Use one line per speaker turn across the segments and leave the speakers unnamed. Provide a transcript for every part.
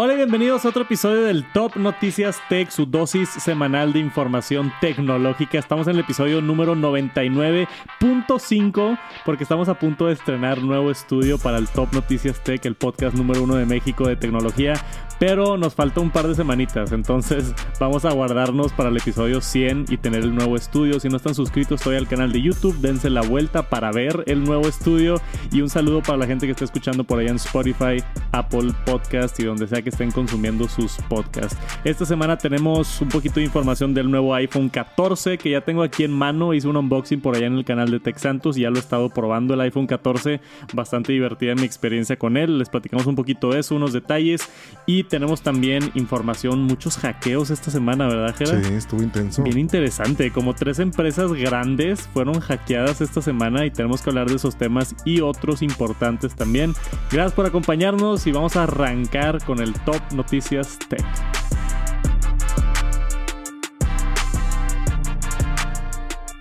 Hola y bienvenidos a otro episodio del Top Noticias Tech, su dosis semanal de información tecnológica. Estamos en el episodio número 99.5 porque estamos a punto de estrenar nuevo estudio para el Top Noticias Tech, el podcast número uno de México de tecnología. Pero nos falta un par de semanitas, entonces vamos a guardarnos para el episodio 100 y tener el nuevo estudio. Si no están suscritos todavía al canal de YouTube, dense la vuelta para ver el nuevo estudio. Y un saludo para la gente que está escuchando por allá en Spotify, Apple Podcast y donde sea que estén consumiendo sus podcasts. Esta semana tenemos un poquito de información del nuevo iPhone 14 que ya tengo aquí en mano. Hice un unboxing por allá en el canal de Tech Santos y ya lo he estado probando el iPhone 14. Bastante divertida mi experiencia con él. Les platicamos un poquito de eso, unos detalles y tenemos también información, muchos hackeos esta semana, ¿verdad, Gerard?
Sí, estuvo intenso.
Bien interesante. Como tres empresas grandes fueron hackeadas esta semana y tenemos que hablar de esos temas y otros importantes también. Gracias por acompañarnos y vamos a arrancar con el Top Noticias Tech.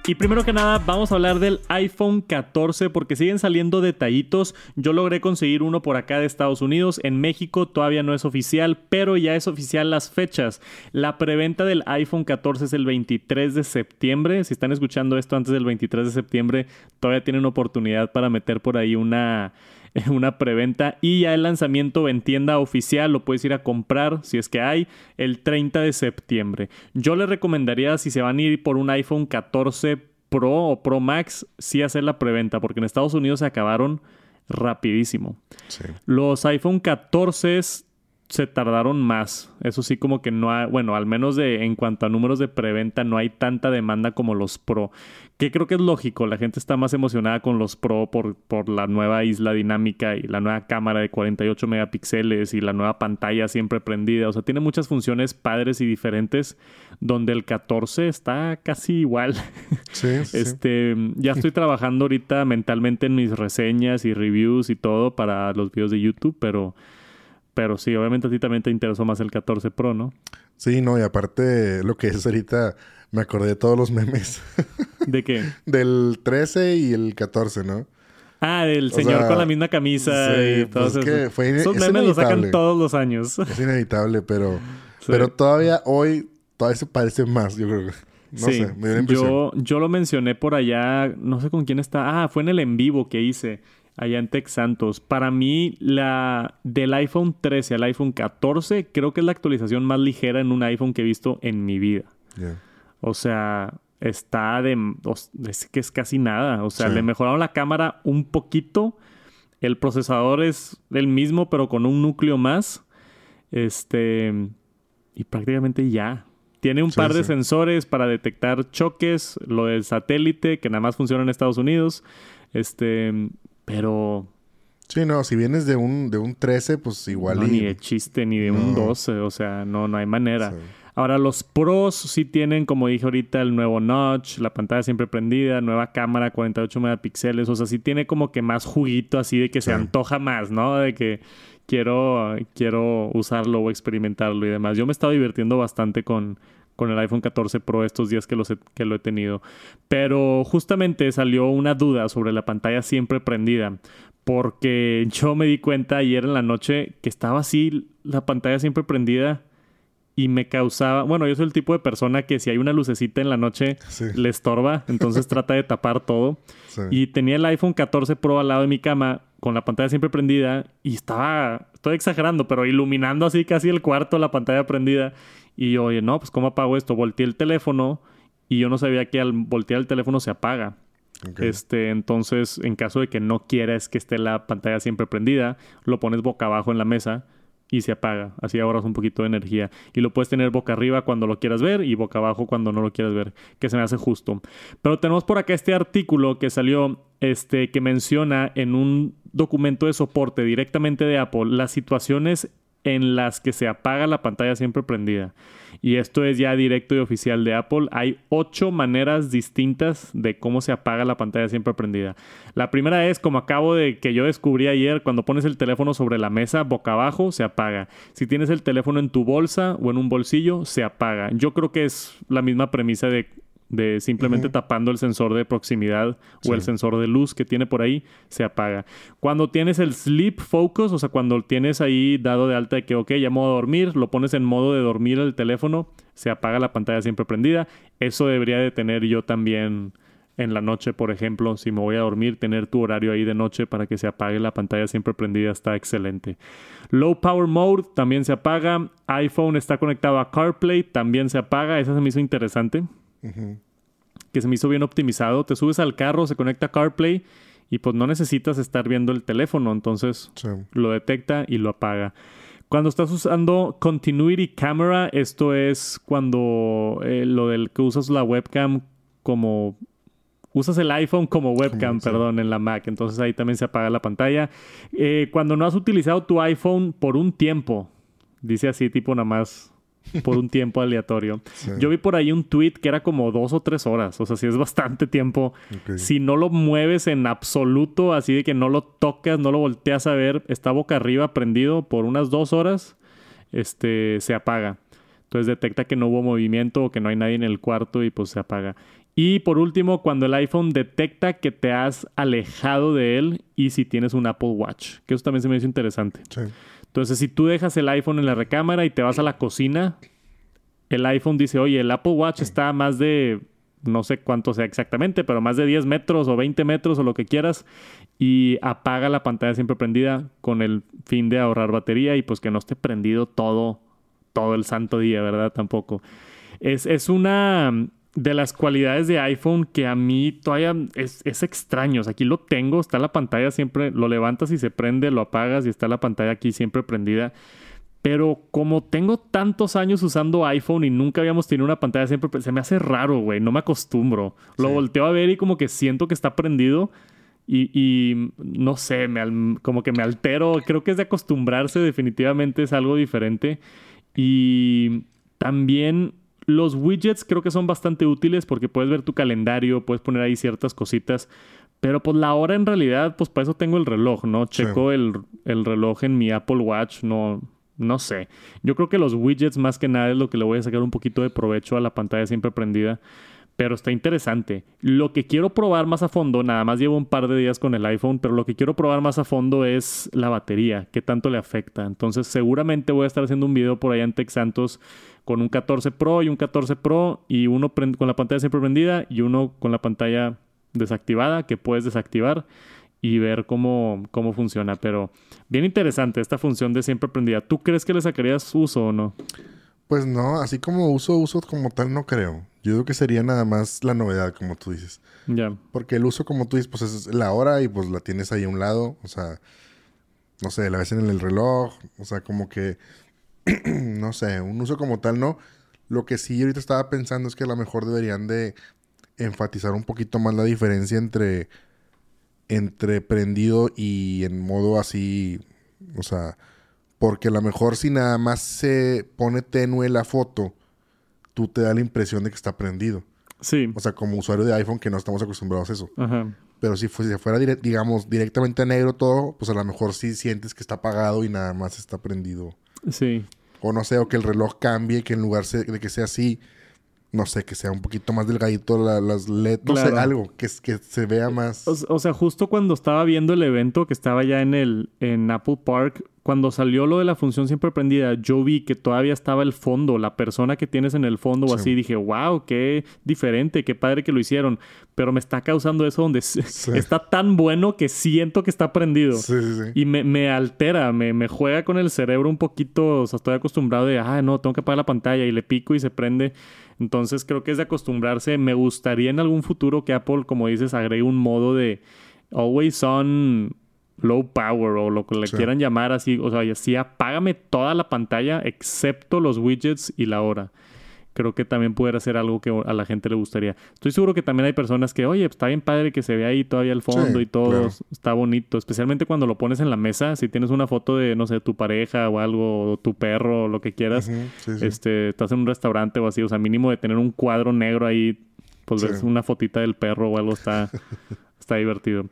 Y primero que nada, vamos a hablar del iPhone 14 porque siguen saliendo detallitos. Yo logré conseguir uno por acá de Estados Unidos. En México todavía no es oficial, pero ya es oficial las fechas. La preventa del iPhone 14 es el 23 de septiembre. Si están escuchando esto antes del 23 de septiembre, todavía tienen oportunidad para meter por ahí una una preventa y ya el lanzamiento en tienda oficial lo puedes ir a comprar si es que hay el 30 de septiembre. Yo les recomendaría si se van a ir por un iPhone 14 Pro o Pro Max, sí hacer la preventa porque en Estados Unidos se acabaron rapidísimo. Los iPhone 14 se tardaron más. Eso sí, como que no hay, bueno, al menos de, en cuanto a números de preventa, no hay tanta demanda como los Pro. Que creo que es lógico, la gente está más emocionada con los Pro por, por la nueva isla dinámica y la nueva cámara de 48 megapíxeles y la nueva pantalla siempre prendida. O sea, tiene muchas funciones padres y diferentes, donde el 14 está casi igual.
Sí,
este, ya estoy trabajando ahorita mentalmente en mis reseñas y reviews y todo para los videos de YouTube, pero pero sí, obviamente a ti también te interesó más el 14 Pro, ¿no?
Sí, no, y aparte lo que es ahorita, me acordé de todos los memes.
¿De qué?
del 13 y el 14, ¿no?
Ah, del señor con la misma camisa y todo
pues eso. fue
Esos memes los sacan todos los años.
Es inevitable, pero, pero todavía hoy, todavía se parece más, yo creo. No sé, me dio
yo, yo lo mencioné por allá, no sé con quién está. Ah, fue en el en vivo que hice allá en Tech Santos. Para mí, la del iPhone 13 al iPhone 14, creo que es la actualización más ligera en un iPhone que he visto en mi vida. O sea, está de. Es que es casi nada. O sea, le mejoraron la cámara un poquito. El procesador es el mismo, pero con un núcleo más. Este. Y prácticamente ya. Tiene un par de sensores para detectar choques, lo del satélite, que nada más funciona en Estados Unidos. Este, pero.
Sí, no, si vienes de un, de un 13, pues igual.
No, ni de chiste, ni de un 12, o sea, no, no hay manera. Ahora, los pros sí tienen, como dije ahorita, el nuevo notch, la pantalla siempre prendida, nueva cámara, 48 megapíxeles. O sea, sí tiene como que más juguito así de que se antoja más, ¿no? De que quiero, quiero usarlo o experimentarlo y demás. Yo me he estado divirtiendo bastante con, con el iPhone 14 Pro estos días que, que lo he tenido. Pero justamente salió una duda sobre la pantalla siempre prendida. Porque yo me di cuenta ayer en la noche que estaba así la pantalla siempre prendida y me causaba, bueno, yo soy el tipo de persona que si hay una lucecita en la noche le estorba, entonces trata de tapar todo. Y tenía el iPhone 14 Pro al lado de mi cama con la pantalla siempre prendida y estaba, estoy exagerando, pero iluminando así casi el cuarto la pantalla prendida. Y yo, oye, no, pues ¿cómo apago esto? Volteé el teléfono y yo no sabía que al voltear el teléfono se apaga. Este, entonces, en caso de que no quieras que esté la pantalla siempre prendida, lo pones boca abajo en la mesa y se apaga. Así ahorras un poquito de energía. Y lo puedes tener boca arriba cuando lo quieras ver y boca abajo cuando no lo quieras ver, que se me hace justo. Pero tenemos por acá este artículo que salió, este, que menciona en un documento de soporte directamente de Apple las situaciones en las que se apaga la pantalla siempre prendida. Y esto es ya directo y oficial de Apple. Hay ocho maneras distintas de cómo se apaga la pantalla siempre prendida. La primera es, como acabo de que yo descubrí ayer, cuando pones el teléfono sobre la mesa, boca abajo, se apaga. Si tienes el teléfono en tu bolsa o en un bolsillo, se apaga. Yo creo que es la misma premisa de de simplemente tapando el sensor de proximidad o el sensor de luz que tiene por ahí, se apaga. Cuando tienes el sleep focus, o sea, cuando tienes ahí dado de alta de que, ok, ya modo dormir, lo pones en modo de dormir el teléfono, se apaga la pantalla siempre prendida. Eso debería de tener yo también en la noche, por ejemplo, si me voy a dormir, tener tu horario ahí de noche para que se apague la pantalla siempre prendida está excelente. Low Power Mode también se apaga. iPhone está conectado a CarPlay, también se apaga. Esa se me hizo interesante. Que se me hizo bien optimizado. Te subes al carro, se conecta a CarPlay y pues no necesitas estar viendo el teléfono. Entonces lo detecta y lo apaga. Cuando estás usando Continuity Camera, esto es cuando eh, lo del que usas la webcam como usas el iPhone como webcam, perdón, en la Mac. Entonces ahí también se apaga la pantalla. Eh, cuando no has utilizado tu iPhone por un tiempo, dice así, tipo nada más por un tiempo aleatorio. Yo vi por ahí un tweet que era como dos o tres horas. O sea, si es bastante tiempo. Si no lo mueves en absoluto, así de que no lo tocas, no lo volteas a ver, está boca arriba prendido por unas dos horas, este, se apaga. Entonces detecta que no hubo movimiento o que no hay nadie en el cuarto y pues se apaga. Y por último, cuando el iPhone detecta que te has alejado de él y si tienes un Apple Watch, que eso también se me hizo interesante. Entonces, si tú dejas el iPhone en la recámara y te vas a la cocina, el iPhone dice, oye, el Apple Watch está a más de, no sé cuánto sea exactamente, pero más de 10 metros o 20 metros o lo que quieras, y apaga la pantalla siempre prendida con el fin de ahorrar batería y pues que no esté prendido todo, todo el santo día, ¿verdad? Tampoco. Es, es una de las cualidades de iPhone que a mí todavía es, extraño. aquí lo tengo, está la pantalla siempre, lo levantas y se prende, lo apagas y está la pantalla aquí siempre prendida. Pero como tengo tantos años usando iPhone y nunca habíamos tenido una pantalla siempre, se me hace raro, güey, no me acostumbro. Lo volteo a ver y como que siento que está prendido. Y, no sé, me, como que me altero. Creo que es de acostumbrarse, definitivamente es algo diferente. Y también los widgets creo que son bastante útiles porque puedes ver tu calendario, puedes poner ahí ciertas cositas. Pero pues la hora en realidad, pues para eso tengo el reloj, ¿no? Checo el, reloj en mi Apple Watch, no, no sé. Yo creo que los widgets más que nada es lo que le voy a sacar un poquito de provecho a la pantalla siempre prendida. Pero está interesante. Lo que quiero probar más a fondo, nada más llevo un par de días con el iPhone, pero lo que quiero probar más a fondo es la batería, qué tanto le afecta. Entonces seguramente voy a estar haciendo un video por allá en Tech Santos con un 14 Pro y un 14 Pro y uno con la pantalla siempre prendida y uno con la pantalla desactivada que puedes desactivar y ver cómo, cómo funciona. Pero bien interesante esta función de siempre prendida. ¿Tú crees que le sacarías uso o no?
Pues no, así como uso, uso como tal no creo. Yo creo que sería nada más la novedad, como tú dices. Ya. Porque el uso, como tú dices, pues es la hora y pues la tienes ahí a un lado. O sea, no sé, la ves en el reloj. O sea, como que no sé, un uso como tal no. Lo que sí ahorita estaba pensando es que a lo mejor deberían de enfatizar un poquito más la diferencia entre entre prendido y en modo así, o sea, porque a lo mejor si nada más se pone tenue la foto, tú te da la impresión de que está prendido. Sí. O sea, como usuario de iPhone que no estamos acostumbrados a eso. Ajá. Pero si, fuera, digamos, directamente negro todo, pues a lo mejor sí sientes que está apagado y nada más está prendido. Sí. O no sé, o que el reloj cambie, que en lugar de que sea así, no sé, que sea un poquito más delgadito las LED, no sé, algo que, que se vea más.
O, sea, justo cuando estaba viendo el evento que estaba ya en el en Apple Park, cuando salió lo de la función siempre prendida, yo vi que todavía estaba el fondo, la persona que tienes en el fondo o así, dije, wow, qué diferente, qué padre que lo hicieron. Pero me está causando eso donde está tan bueno que siento que está prendido. Sí, y me, me altera, me, me, juega con el cerebro un poquito, o sea, estoy acostumbrado de, ah, no, tengo que apagar la pantalla y le pico y se prende. Entonces creo que es de acostumbrarse. Me gustaría en algún futuro que Apple, como dices, agregue un modo de always on low power o lo que le quieran llamar así. O sea, así apágame toda la pantalla excepto los widgets y la hora creo que también pudiera ser algo que a la gente le gustaría. Estoy seguro que también hay personas que, oye, está bien padre que se vea ahí todavía el fondo y todo, está bonito, especialmente cuando lo pones en la mesa, si tienes una foto de, no sé, tu pareja o algo, o tu perro o lo que quieras, este, estás en un restaurante o así, o sea, mínimo de tener un cuadro negro ahí, pues ves una fotita del perro o algo está... está divertido.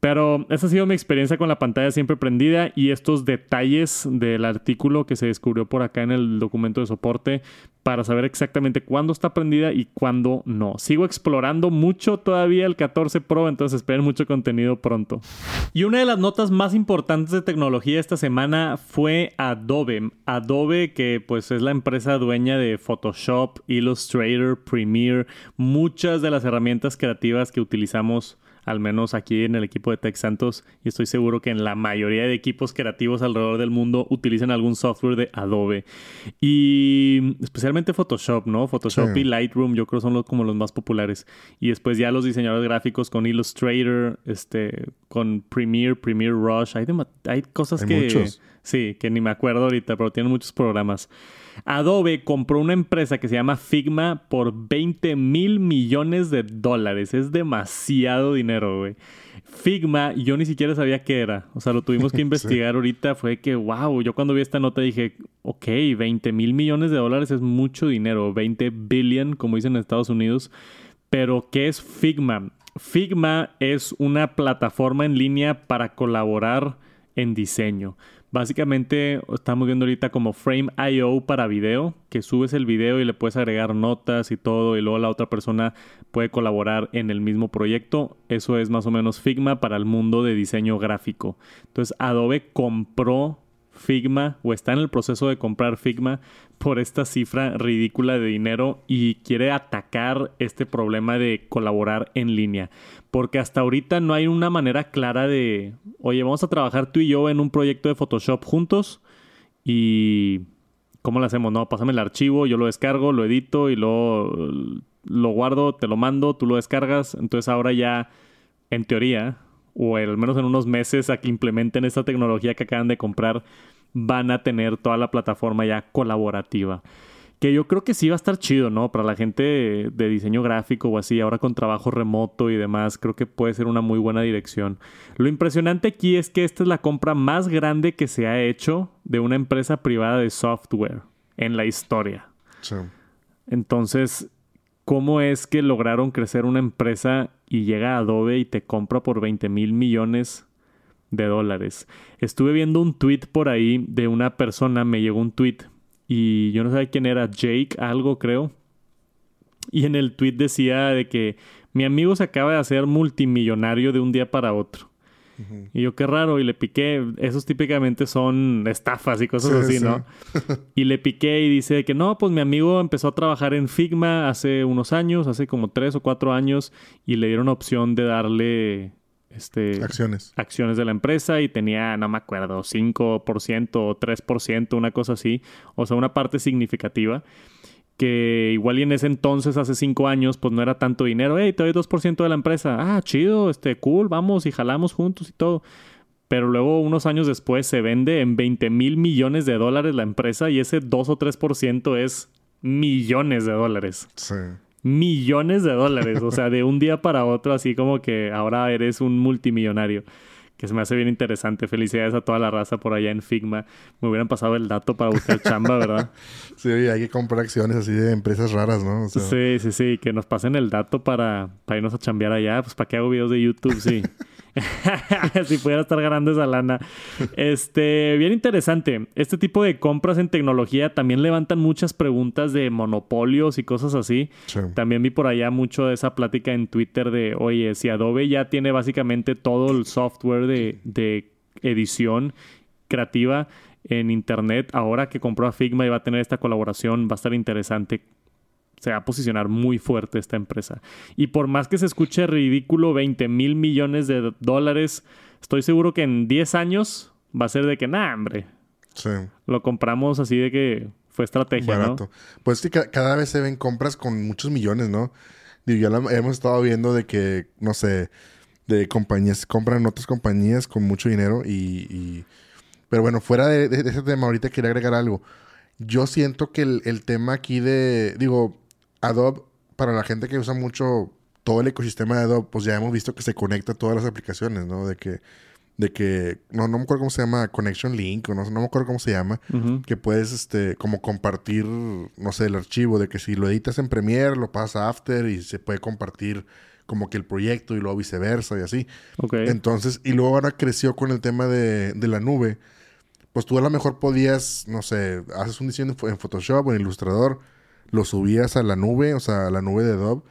Pero esa ha sido mi experiencia con la pantalla siempre prendida y estos detalles del artículo que se descubrió por acá en el documento de soporte para saber exactamente cuándo está prendida y cuándo no. Sigo explorando mucho todavía el 14 Pro, entonces esperen mucho contenido pronto. Y una de las notas más importantes de tecnología esta semana fue Adobe. Adobe que pues es la empresa dueña de Photoshop, Illustrator, Premiere, muchas de las herramientas creativas que utilizamos al menos aquí en el equipo de Tech Santos, y estoy seguro que en la mayoría de equipos creativos alrededor del mundo utilizan algún software de Adobe. Y especialmente Photoshop, ¿no? Photoshop y Lightroom yo creo son los, como los más populares. Y después ya los diseñadores gráficos con Illustrator, este, con Premiere, Premiere Rush. Hay, hay cosas que... Sí, que ni me acuerdo ahorita, pero tienen muchos programas. Adobe compró una empresa que se llama Figma por 20 mil millones de dólares. Es demasiado dinero, güey. Figma, yo ni siquiera sabía qué era. O sea, lo tuvimos que investigar ahorita. Fue que, wow, yo cuando vi esta nota dije, ok, 20 mil millones de dólares es mucho dinero. 20 billion, como dicen en Estados Unidos. Pero, ¿qué es Figma? Figma es una plataforma en línea para colaborar en diseño. Básicamente estamos viendo ahorita como Frame.io para video, que subes el video y le puedes agregar notas y todo y luego la otra persona puede colaborar en el mismo proyecto. Eso es más o menos Figma para el mundo de diseño gráfico. Entonces Adobe compró Figma o está en el proceso de comprar Figma por esta cifra ridícula de dinero y quiere atacar este problema de colaborar en línea. Porque hasta ahorita no hay una manera clara de, oye, vamos a trabajar tú y yo en un proyecto de Photoshop juntos y... ¿Cómo lo hacemos? No, pásame el archivo, yo lo descargo, lo edito y luego lo guardo, te lo mando, tú lo descargas. Entonces ahora ya, en teoría, o al menos en unos meses a que implementen esta tecnología que acaban de comprar, van a tener toda la plataforma ya colaborativa. Que yo creo que sí va a estar chido, ¿no? Para la gente de, diseño gráfico o así, ahora con trabajo remoto y demás, creo que puede ser una muy buena dirección. Lo impresionante aquí es que esta es la compra más grande que se ha hecho de una empresa privada de software en la historia. Sí. Entonces, ¿cómo es que lograron crecer una empresa y llega Adobe y te compra por 20 mil millones de dólares. Estuve viendo un tweet por ahí de una persona, me llegó un tweet y yo no sé quién era, Jake, algo creo. Y en el tweet decía de que mi amigo se acaba de hacer multimillonario de un día para otro. Y yo, qué raro, y le piqué. Esos típicamente son estafas y cosas así, ¿no? y le piqué y dice que no, pues mi amigo empezó a trabajar en Figma hace unos años, hace como tres o cuatro años, y le dieron opción de darle este,
acciones.
acciones de la empresa y tenía, no me acuerdo, 5% o 3%, una cosa así, o sea, una parte significativa que igual y en ese entonces, hace 5 años, pues no era tanto dinero, hey, te doy 2% de la empresa, ah, chido, este, cool, vamos y jalamos juntos y todo. Pero luego, unos años después, se vende en 20 mil millones de dólares la empresa y ese 2 o 3% es millones de dólares. Sí millones de dólares. O sea, de un día para otro, así como que ahora eres un multimillonario. Que se me hace bien interesante. Felicidades a toda la raza por allá en Figma. Me hubieran pasado el dato para buscar chamba, ¿verdad?
sí, hay que comprar acciones así de empresas raras, ¿no?
Sí, sí, sí. Que nos pasen el dato para, para irnos a chambear allá. Pues para qué hago videos de YouTube, sí. si pudiera estar ganando esa lana. Este, bien interesante. Este tipo de compras en tecnología también levantan muchas preguntas de monopolios y cosas así. También vi por allá mucho de esa plática en Twitter de, oye, si Adobe ya tiene básicamente todo el software de, de edición creativa en Internet, ahora que compró a Figma y va a tener esta colaboración, va a estar interesante se va a posicionar muy fuerte esta empresa. Y por más que se escuche ridículo 20 mil millones de dólares, estoy seguro que en 10 años va a ser de que, nah, hombre. Sí. Lo compramos así de que fue estrategia, ¿no?
Pues sí, cada vez se ven compras con muchos millones, ¿no? Digo, ya hemos estado viendo de que, no sé, de compañías, compran otras compañías con mucho dinero y... Pero bueno, fuera de, ese tema, ahorita quería agregar algo. Yo siento que el, el tema aquí de, digo, Adobe, para la gente que usa mucho todo el ecosistema de Adobe, pues ya hemos visto que se conecta a todas las aplicaciones, ¿no? De que, de que, no, no me acuerdo cómo se llama, Connection Link, o no, no me acuerdo cómo se llama, que puedes, este, como compartir, no sé, el archivo, de que si lo editas en Premiere, lo pasas a After y se puede compartir como que el proyecto y luego viceversa y así. Entonces, y luego ahora creció con el tema de, de la nube. Pues tú a lo mejor podías, no sé, haces un diseño en Photoshop o en Illustrator, lo subías a la nube, o sea, a la nube de Adobe.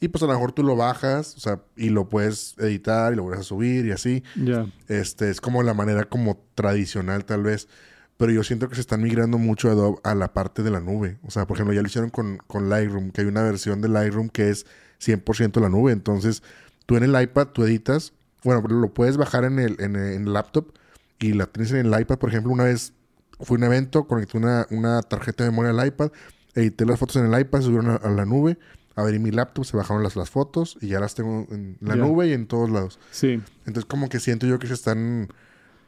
Y pues a lo mejor tú lo bajas, o sea, y lo puedes editar y lo vuelves a subir y así. Ya. Este, es como la manera como tradicional tal vez. Pero yo siento que se están migrando mucho Adobe a la parte de la nube. O sea, por ejemplo, ya lo hicieron con, con Lightroom, que hay una versión de Lightroom que es 100% la nube. Entonces, tú en el iPad, tú editas. Bueno, lo puedes bajar en el, en el laptop y la tienes en el iPad. Por ejemplo, una vez fue un evento, conecté una, una tarjeta de memoria al iPad, edité las fotos en el iPad, subieron a, la nube abrí mi laptop, se bajaron las, las fotos y ya las tengo en la nube y en todos lados. Sí. Entonces como que siento yo que se están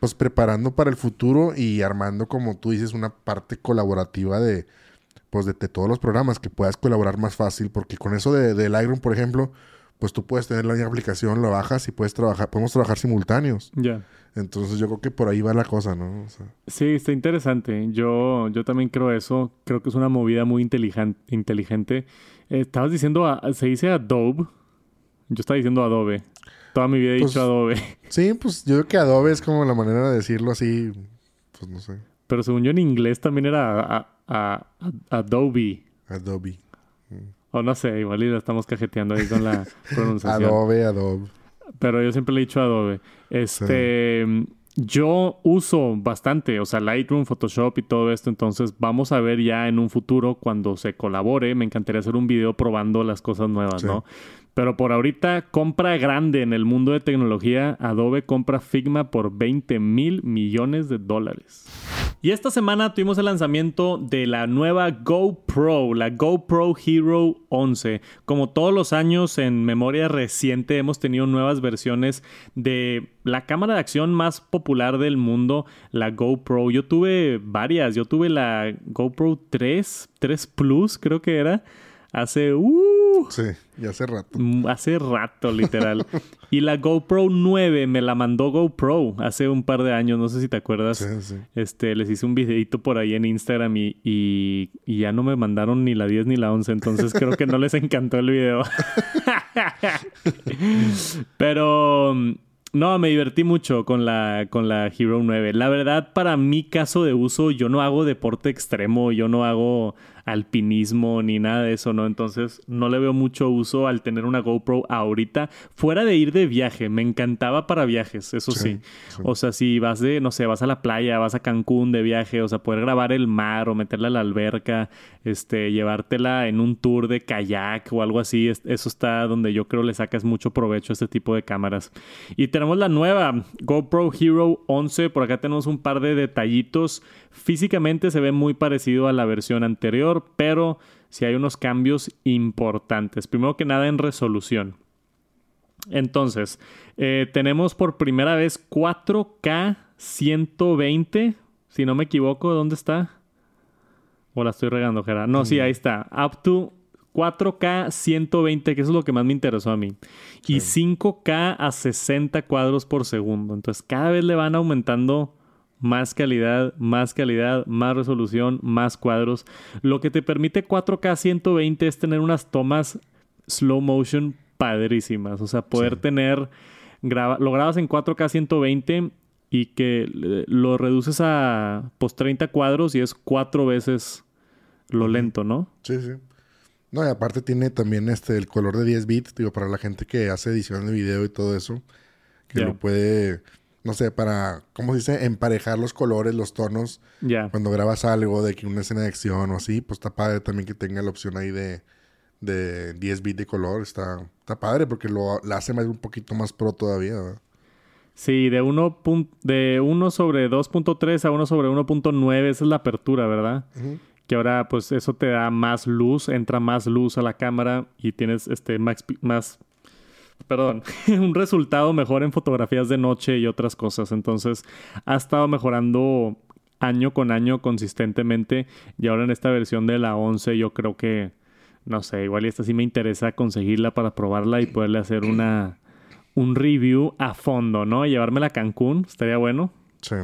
pues preparando para el futuro y armando, como tú dices, una parte colaborativa de, pues, de, todos los programas, que puedas colaborar más fácil, porque con eso de, de Lightroom, por ejemplo, pues tú puedes tener la aplicación, lo bajas y puedes trabajar, podemos trabajar simultáneos. Ya. Entonces yo creo que por ahí va la cosa, ¿no?
Sí, está interesante. Yo, yo también creo eso. Creo que es una movida muy inteligente. inteligente. Eh, estabas diciendo, se dice Adobe. Yo estaba diciendo Adobe. Toda mi vida he pues, dicho Adobe.
Sí, pues yo creo que Adobe es como la manera de decirlo así, pues no sé.
Pero según yo en inglés también era Adobe.
Adobe.
O no sé, igual y la estamos cajeteando ahí con la pronunciación.
Adobe, Adobe.
Pero yo siempre le he dicho Adobe. Este, yo uso bastante, o sea, Lightroom, Photoshop y todo esto. Entonces, vamos a ver ya en un futuro cuando se colabore. Me encantaría hacer un video probando las cosas nuevas, ¿no? Pero por ahorita, compra grande en el mundo de tecnología. Adobe compra Figma por 20 mil millones de dólares. Y esta semana tuvimos el lanzamiento de la nueva GoPro, la GoPro Hero 11. Como todos los años en memoria reciente hemos tenido nuevas versiones de la cámara de acción más popular del mundo, la GoPro. Yo tuve varias, yo tuve la GoPro 3, 3 Plus creo que era hace... Uh,
sí, y hace rato.
Mm, hace rato, literal. y la GoPro 9 me la mandó GoPro hace un par de años, no sé si te acuerdas. Sí, sí. Este, les hice un videito por ahí en Instagram y, y, y, ya no me mandaron ni la 10 ni la 11, entonces creo que no les encantó el video. Pero... No, me divertí mucho con la, con la Hero 9. La verdad, para mi caso de uso, yo no hago deporte extremo, yo no hago alpinismo ni nada de eso, ¿no? Entonces no le veo mucho uso al tener una GoPro ahorita, fuera de ir de viaje, me encantaba para viajes, eso sí, O sea, si vas de, no sé, vas a la playa, vas a Cancún de viaje, o sea, poder grabar el mar o meterla a la alberca, este, llevártela en un tour de kayak o algo así, eso está donde yo creo le sacas mucho provecho a este tipo de cámaras. Y tenemos la nueva GoPro Hero 11, por acá tenemos un par de detallitos. Físicamente se ve muy parecido a la versión anterior pero si hay unos cambios importantes. Primero que nada en resolución. Entonces, eh, tenemos por primera vez 4K 120. Si no me equivoco, ¿dónde está? O la estoy regando, Gerard. No, sí, ahí está. Up to 4K 120, que eso es lo que más me interesó a mí. Y 5K a 60 cuadros por segundo. Entonces, cada vez le van aumentando más calidad, más calidad, más resolución, más cuadros. Lo que te permite 4K 120 es tener unas tomas slow motion padrísimas. O sea, poder tener, lo grabas en 4K 120 y que lo reduces a pues 30 cuadros y es cuatro veces lo lento, ¿no?
Sí, sí. No, y aparte tiene también este el color de 10 bits, digo, para la gente que hace edición de video y todo eso, que lo puede no sé, para, ¿cómo se dice? Emparejar los colores, los tonos. Ya. Cuando grabas algo de que una escena de acción o así, pues está padre también que tenga la opción ahí de, de 10 bits de color. Está, está padre porque lo la hace más, un poquito más pro todavía, ¿verdad?
Sí, de 1 de uno sobre 2.3 a 1 sobre 1.9, esa es la apertura, ¿verdad? Que ahora, pues, eso te da más luz, entra más luz a la cámara y tienes este más, más perdón, un resultado mejor en fotografías de noche y otras cosas. Entonces, ha estado mejorando año con año consistentemente. Y ahora en esta versión de la 11 yo creo que, no sé, igual esta sí me interesa conseguirla para probarla y poderle hacer una, un review a fondo, ¿no? Llevármela a Cancún, estaría bueno. Sí.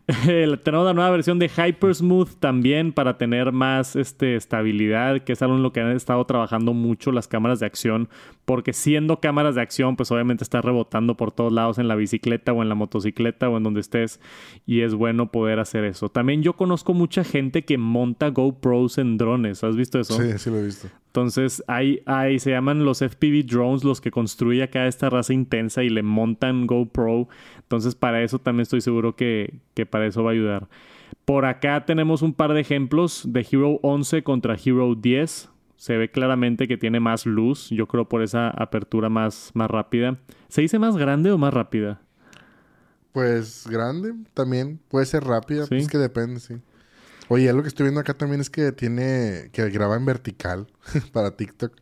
tenemos la nueva versión de Hypersmooth también para tener más este, estabilidad, que es algo en lo que han estado trabajando mucho las cámaras de acción, porque siendo cámaras de acción, pues obviamente está rebotando por todos lados en la bicicleta o en la motocicleta o en donde estés y es bueno poder hacer eso. También yo conozco mucha gente que monta GoPros en drones, ¿has visto eso?
Sí, sí lo he visto.
Entonces, hay, hay, se llaman los FPV drones los que construye acá esta raza intensa y le montan GoPro. Entonces, para eso también estoy seguro que, que para eso va a ayudar. Por acá tenemos un par de ejemplos de Hero 11 contra Hero 10. Se ve claramente que tiene más luz, yo creo por esa apertura más, más rápida. ¿Se dice más grande o más rápida?
Pues grande también, puede ser rápida, ¿Sí? es que depende, sí. Oye, lo que estoy viendo acá también es que tiene, que graba en vertical para TikTok.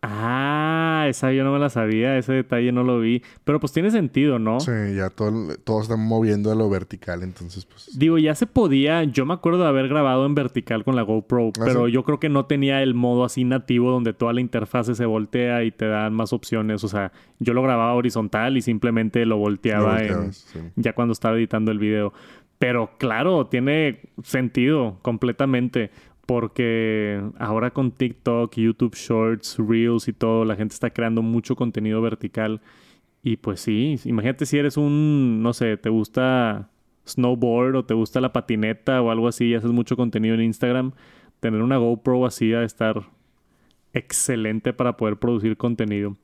Ah, esa yo no me la sabía, ese detalle no lo vi. Pero pues tiene sentido, ¿no?
Sí, ya todo, todos están moviendo a lo vertical, entonces pues...
Digo, ya se podía, yo me acuerdo de haber grabado en vertical con la GoPro, ¿Ah, pero yo creo que no tenía el modo así nativo donde toda la interfase se voltea y te dan más opciones. O sea, yo lo grababa horizontal y simplemente lo volteaba ya cuando estaba editando el video. Pero claro, tiene sentido completamente. Porque ahora con TikTok, YouTube Shorts, Reels y todo, la gente está creando mucho contenido vertical. Y pues sí, imagínate si eres un, no sé, te gusta snowboard o te gusta la patineta o algo así y haces mucho contenido en Instagram, tener una GoPro así a estar excelente para poder producir contenido.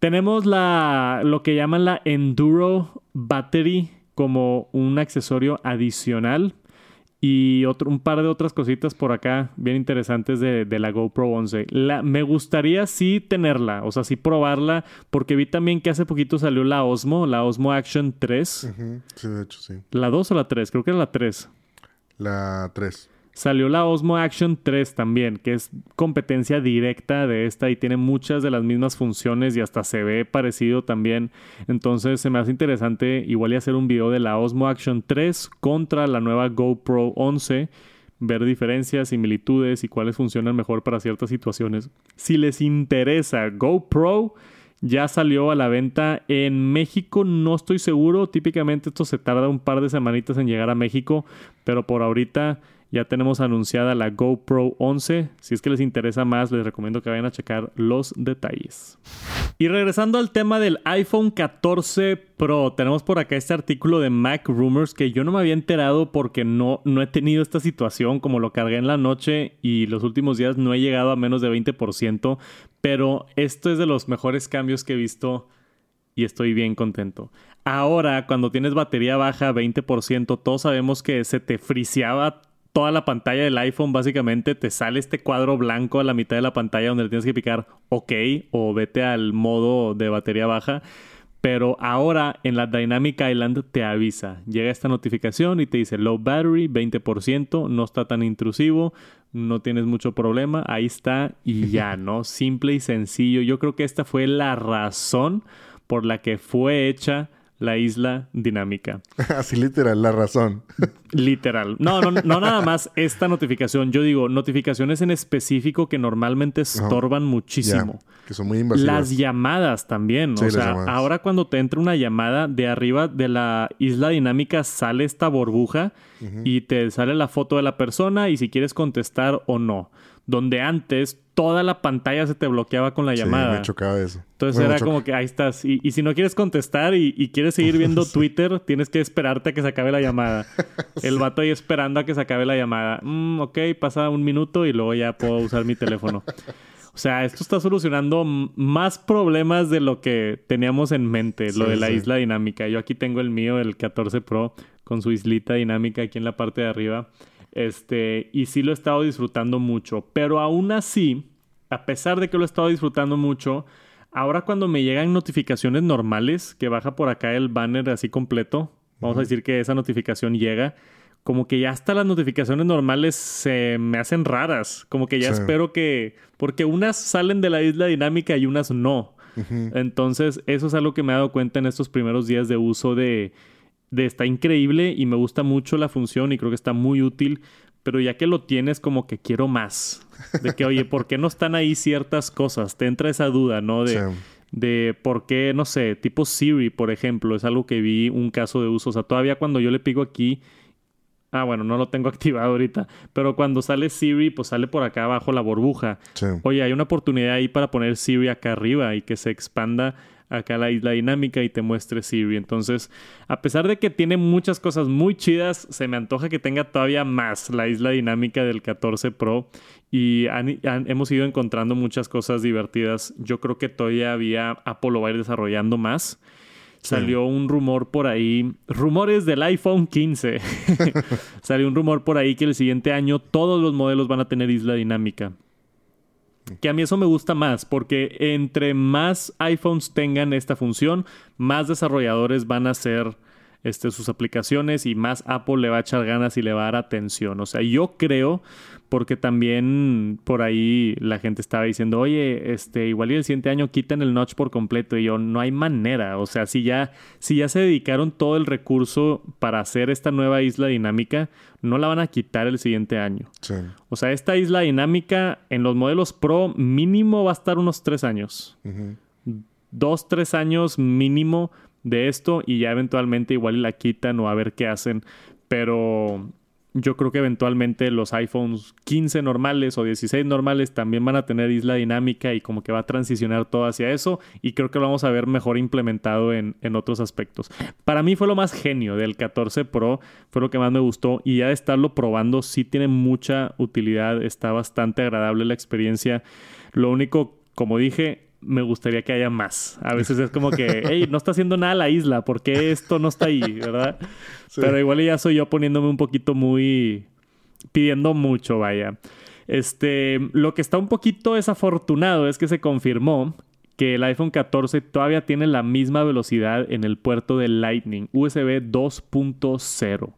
Tenemos la, lo que llaman la Enduro Battery como un accesorio adicional. Y otro, un par de otras cositas por acá bien interesantes de, la GoPro 11. La, me gustaría sí tenerla, o sea, sí probarla, porque vi también que hace poquito salió la Osmo, la Osmo Action 3.
Sí, de hecho, sí.
¿La 2 o la 3? Creo que era la 3.
La 3.
Salió la Osmo Action 3 también, que es competencia directa de esta y tiene muchas de las mismas funciones y hasta se ve parecido también. Entonces se me hace interesante igual y hacer un video de la Osmo Action 3 contra la nueva GoPro 11 ver diferencias, similitudes y cuáles funcionan mejor para ciertas situaciones. Si les interesa GoPro, ya salió a la venta en México, no estoy seguro, típicamente esto se tarda un par de semanitas en llegar a México, pero por ahorita ya tenemos anunciada la GoPro 11. Si es que les interesa más, les recomiendo que vayan a checar los detalles. Y regresando al tema del iPhone 14 Pro, tenemos por acá este artículo de Mac Rumors que yo no me había enterado porque no, no he tenido esta situación, como lo cargué en la noche y los últimos días no he llegado a menos de 20%, pero esto es de los mejores cambios que he visto y estoy bien contento. Ahora, cuando tienes batería baja 20%, todos sabemos que se te friseaba toda la pantalla del iPhone, básicamente te sale este cuadro blanco a la mitad de la pantalla donde le tienes que picar OK o vete al modo de batería baja. Pero ahora en la Dynamic Island te avisa. Llega esta notificación y te dice low battery, 20%, no está tan intrusivo, no tienes mucho problema, ahí está y ya, ¿no? Simple y sencillo. Yo creo que esta fue la razón por la que fue hecha la isla dinámica.
Así literal, la razón.
literal. No, no, no nada más esta notificación. Yo digo, notificaciones en específico que normalmente estorban muchísimo.
que son muy invasivas.
Las llamadas también. o sea, ahora cuando te entra una llamada, de arriba de la isla dinámica sale esta burbuja y te sale la foto de la persona y si quieres contestar o no donde antes toda la pantalla se te bloqueaba con la llamada.
Me chocaba eso.
Entonces era como que ahí estás. Y, si no quieres contestar y, quieres seguir viendo Twitter, tienes que esperarte a que se acabe la llamada. El vato ahí esperando a que se acabe la llamada. Mm, ok, pasa un minuto y luego ya puedo usar mi teléfono. O sea, esto está solucionando más problemas de lo que teníamos en mente, lo de la isla dinámica. Yo aquí tengo el mío, el 14 Pro, con su islita dinámica aquí en la parte de arriba. Este, y sí lo he estado disfrutando mucho. Pero aún así, a pesar de que lo he estado disfrutando mucho, ahora cuando me llegan notificaciones normales, que baja por acá el banner así completo, vamos a decir que esa notificación llega, como que ya hasta las notificaciones normales se me hacen raras. Como que ya espero que. Porque unas salen de la isla dinámica y unas no. Entonces, eso es algo que me he dado cuenta en estos primeros días de uso de de está increíble y me gusta mucho la función y creo que está muy útil, pero ya que lo tienes como que quiero más. De que, oye, ¿por qué no están ahí ciertas cosas? Te entra esa duda, ¿no? De, de por qué, no sé, tipo Siri, por ejemplo, es algo que vi un caso de uso. O sea, todavía cuando yo le pico aquí Ah, bueno, no lo tengo activado ahorita. Pero cuando sale Siri, pues sale por acá abajo la burbuja. Oye, hay una oportunidad ahí para poner Siri acá arriba y que se expanda acá la isla dinámica y te muestre Siri. Entonces, a pesar de que tiene muchas cosas muy chidas, se me antoja que tenga todavía más la isla dinámica del 14 Pro. Y hemos ido encontrando muchas cosas divertidas. Yo creo que todavía Apple lo va a ir desarrollando más. Salió un rumor por ahí, rumores del iPhone 15. Salió un rumor por ahí que el siguiente año todos los modelos van a tener isla dinámica. Que a mí eso me gusta más, porque entre más iPhones tengan esta función, más desarrolladores van a hacer este, sus aplicaciones y más Apple le va a echar ganas y le va a dar atención. O sea, yo creo, porque también por ahí la gente estaba diciendo, oye, este, igual y el siguiente año quitan el notch por completo. Y yo, no hay manera. O sea, si ya, si ya se dedicaron todo el recurso para hacer esta nueva isla dinámica, no la van a quitar el siguiente año. O sea, esta isla dinámica en los modelos Pro mínimo va a estar unos tres años. Dos, tres años mínimo de esto y ya eventualmente igual la quitan o a ver qué hacen. Pero yo creo que eventualmente los iPhones 15 normales o 16 normales también van a tener isla dinámica y como que va a transicionar todo hacia eso y creo que lo vamos a ver mejor implementado en, en otros aspectos. Para mí fue lo más genio del 14 Pro, fue lo que más me gustó y ya de estarlo probando sí tiene mucha utilidad, está bastante agradable la experiencia. Lo único, como dije, me gustaría que haya más. A veces es como que, hey, no está haciendo nada la isla, ¿por qué esto no está ahí? ¿Verdad? Pero igual ya soy yo poniéndome un poquito muy. pidiendo mucho, vaya. Este, lo que está un poquito desafortunado es que se confirmó que el iPhone 14 todavía tiene la misma velocidad en el puerto de Lightning, USB 2.0.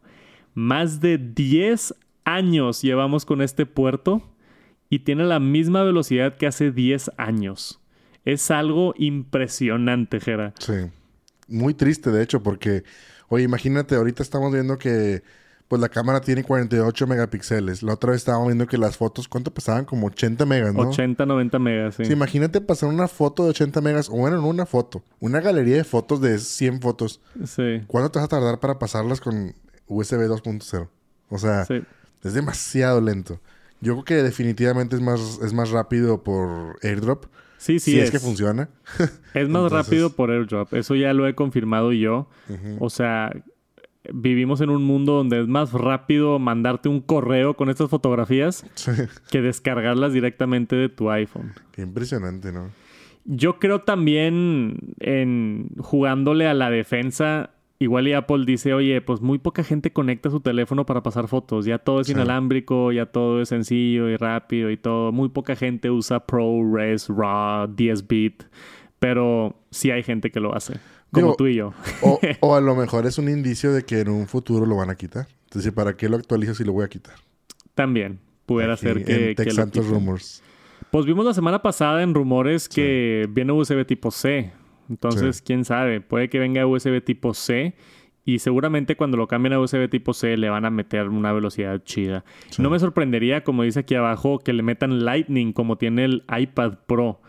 Más de 10 años llevamos con este puerto y tiene la misma velocidad que hace 10 años. Es algo impresionante, Jera.
Sí. Muy triste, de hecho, porque, oye, imagínate, ahorita estamos viendo que pues la cámara tiene 48 megapíxeles. La otra vez estábamos viendo que las fotos, ¿cuánto pesaban? Como 80 megas, ¿no?
80, 90 megas, sí.
sí. Imagínate pasar una foto de 80 megas, o bueno, no una foto, una galería de fotos de 100 fotos.
Sí.
¿Cuánto te vas a tardar para pasarlas con USB 2.0? O sea, es demasiado lento. Yo creo que definitivamente es más, es más rápido por airdrop.
Sí, sí.
Si es, que funciona.
Es más rápido por airdrop. Eso ya lo he confirmado yo. O sea, vivimos en un mundo donde es más rápido mandarte un correo con estas fotografías que descargarlas directamente de tu iPhone.
Qué impresionante, ¿no?
Yo creo también en jugándole a la defensa Igual y Apple dice, oye, pues muy poca gente conecta su teléfono para pasar fotos. Ya todo es inalámbrico, ya todo es sencillo y rápido y todo. Muy poca gente usa ProRes, RAW, 10-bit. Pero sí hay gente que lo hace. Como tú y yo.
o, a lo mejor es un indicio de que en un futuro lo van a quitar. Entonces, ¿para qué lo actualizo si lo voy a quitar?
También. Pudiera ser que,
que lo Rumors.
Pues vimos la semana pasada en rumores que viene USB tipo C. Entonces, quién sabe, puede que venga USB tipo C y seguramente cuando lo cambien a USB tipo C le van a meter una velocidad chida. No me sorprendería, como dice aquí abajo, que le metan Lightning como tiene el iPad Pro.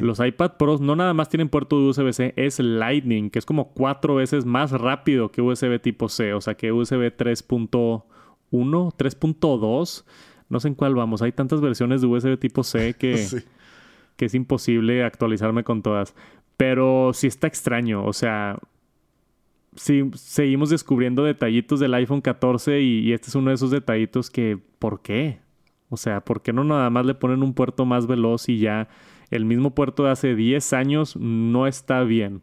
Los iPad Pros no nada más tienen puerto de USB-C, es Lightning, que es como cuatro veces más rápido que USB tipo C, o sea que USB 3.1, 3.2, no sé en cuál vamos, hay tantas versiones de USB tipo C que, que es imposible actualizarme con todas. Pero sí está extraño, o sea, sí, seguimos descubriendo detallitos del iPhone 14 y, este es uno de esos detallitos que, ¿por qué? O sea, ¿por qué no nada más le ponen un puerto más veloz y ya el mismo puerto de hace 10 años no está bien?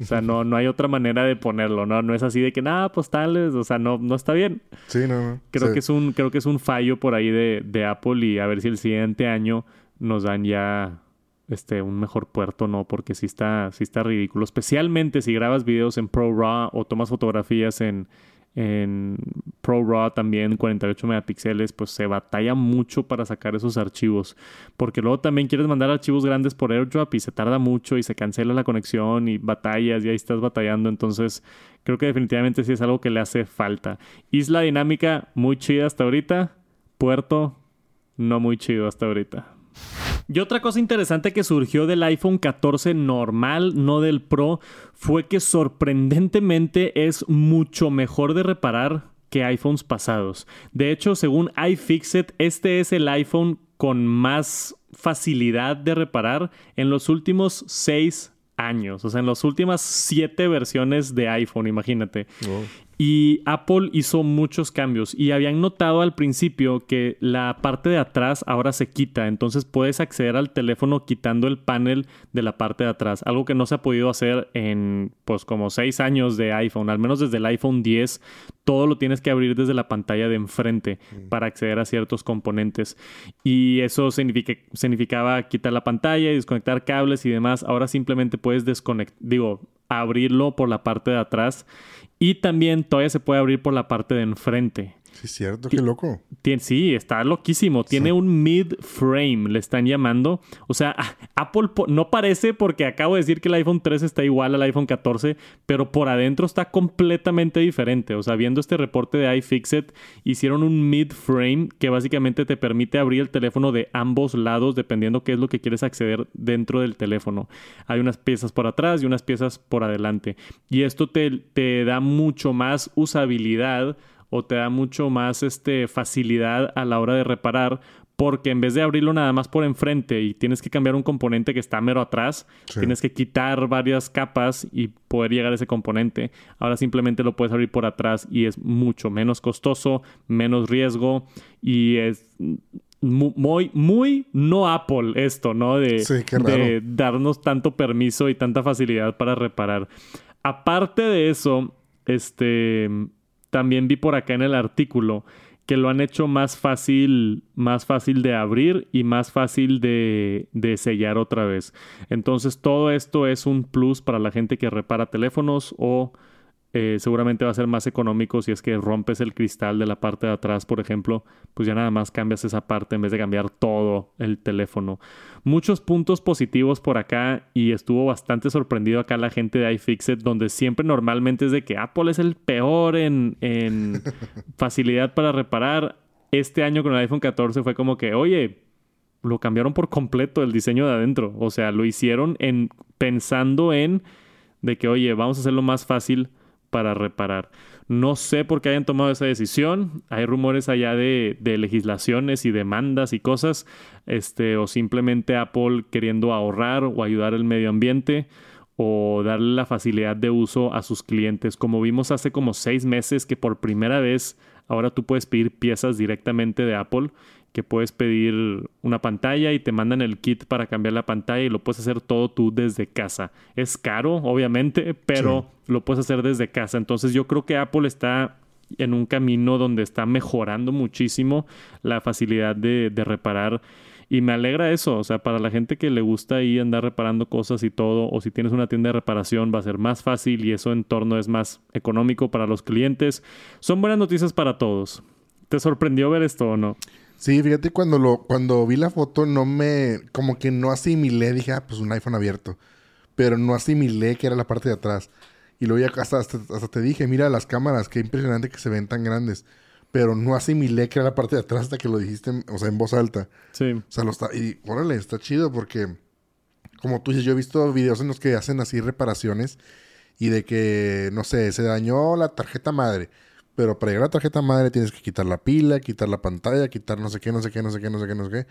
O sea, no, no hay otra manera de ponerlo, ¿no? No es así de que, nada, pues tales, o sea, no, no está bien.
Sí, no,
Creo, que es un, creo que es un fallo por ahí de, de Apple y a ver si el siguiente año nos dan ya este, un mejor puerto, no, porque sí está, sí está ridículo. Especialmente si grabas videos en ProRAW o tomas fotografías en, en ProRAW también 48 megapíxeles, pues se batalla mucho para sacar esos archivos. Porque luego también quieres mandar archivos grandes por AirDrop y se tarda mucho y se cancela la conexión y batallas y ahí estás batallando. Entonces creo que definitivamente sí es algo que le hace falta. Isla dinámica muy chida hasta ahorita. Puerto no muy chido hasta ahorita. Y otra cosa interesante que surgió del iPhone 14 normal, no del Pro, fue que sorprendentemente es mucho mejor de reparar que iPhones pasados. De hecho, según iFixit, este es el iPhone con más facilidad de reparar en los últimos seis años. O sea, en las últimas siete versiones de iPhone, imagínate. Y Apple hizo muchos cambios y habían notado al principio que la parte de atrás ahora se quita, entonces puedes acceder al teléfono quitando el panel de la parte de atrás, algo que no se ha podido hacer en pues como seis años de iPhone, al menos desde el iPhone 10, todo lo tienes que abrir desde la pantalla de enfrente mm. para acceder a ciertos componentes y eso significaba quitar la pantalla y desconectar cables y demás, ahora simplemente puedes desconectar, digo, abrirlo por la parte de atrás y también todavía se puede abrir por la parte de enfrente.
Sí, es cierto, qué loco.
sí, está loquísimo. Tiene un mid-frame, le están llamando. O sea, Apple no parece porque acabo de decir que el iPhone 3 está igual al iPhone 14, pero por adentro está completamente diferente. O sea, viendo este reporte de iFixit, hicieron un mid-frame que básicamente te permite abrir el teléfono de ambos lados dependiendo qué es lo que quieres acceder dentro del teléfono. Hay unas piezas por atrás y unas piezas por adelante. Y esto te, te da mucho más usabilidad o te da mucho más este, facilidad a la hora de reparar porque en vez de abrirlo nada más por enfrente y tienes que cambiar un componente que está mero atrás, tienes que quitar varias capas y poder llegar a ese componente. Ahora simplemente lo puedes abrir por atrás y es mucho menos costoso, menos riesgo y es muy, muy no Apple esto, ¿no? De, de darnos tanto permiso y tanta facilidad para reparar. Aparte de eso, este también vi por acá en el artículo que lo han hecho más fácil, más fácil de abrir y más fácil de, de, sellar otra vez. Entonces todo esto es un plus para la gente que repara teléfonos o eh, seguramente va a ser más económico si es que rompes el cristal de la parte de atrás, por ejemplo, pues ya nada más cambias esa parte en vez de cambiar todo el teléfono. Muchos puntos positivos por acá y estuvo bastante sorprendido acá la gente de iFixit, donde siempre normalmente es de que Apple es el peor en, en facilidad para reparar. Este año con el iPhone 14 fue como que, oye, lo cambiaron por completo el diseño de adentro. O sea, lo hicieron en pensando en de que, oye, vamos a hacerlo más fácil para reparar. No sé por qué hayan tomado esa decisión. Hay rumores allá de, legislaciones y demandas y cosas. Este, o simplemente Apple queriendo ahorrar o ayudar al medio ambiente o darle la facilidad de uso a sus clientes. Como vimos hace como seis meses que por primera vez ahora tú puedes pedir piezas directamente de Apple que puedes pedir una pantalla y te mandan el kit para cambiar la pantalla y lo puedes hacer todo tú desde casa. Es caro, obviamente, pero lo puedes hacer desde casa. Entonces yo creo que Apple está en un camino donde está mejorando muchísimo la facilidad de, de reparar. Y me alegra eso, o sea, para la gente que le gusta ahí andar reparando cosas y todo, o si tienes una tienda de reparación va a ser más fácil y eso en torno es más económico para los clientes. Son buenas noticias para todos. ¿Te sorprendió ver esto o no?
Sí, fíjate, cuando lo, cuando vi la foto, no me, como que no asimilé, dije, ah, pues un iPhone abierto. Pero no asimilé que era la parte de atrás. Y luego ya hasta, hasta, te dije, mira las cámaras, qué impresionante que se ven tan grandes. Pero no asimilé que era la parte de atrás hasta que lo dijiste, o sea, en voz alta.
Sí.
O sea, lo está, y órale, está chido porque, como tú dices, yo he visto videos en los que hacen así reparaciones y de que, no sé, se dañó la tarjeta madre pero para llegar a la tarjeta madre tienes que quitar la pila, quitar la pantalla, quitar no sé qué, no sé qué, no sé qué, no sé qué, no sé qué.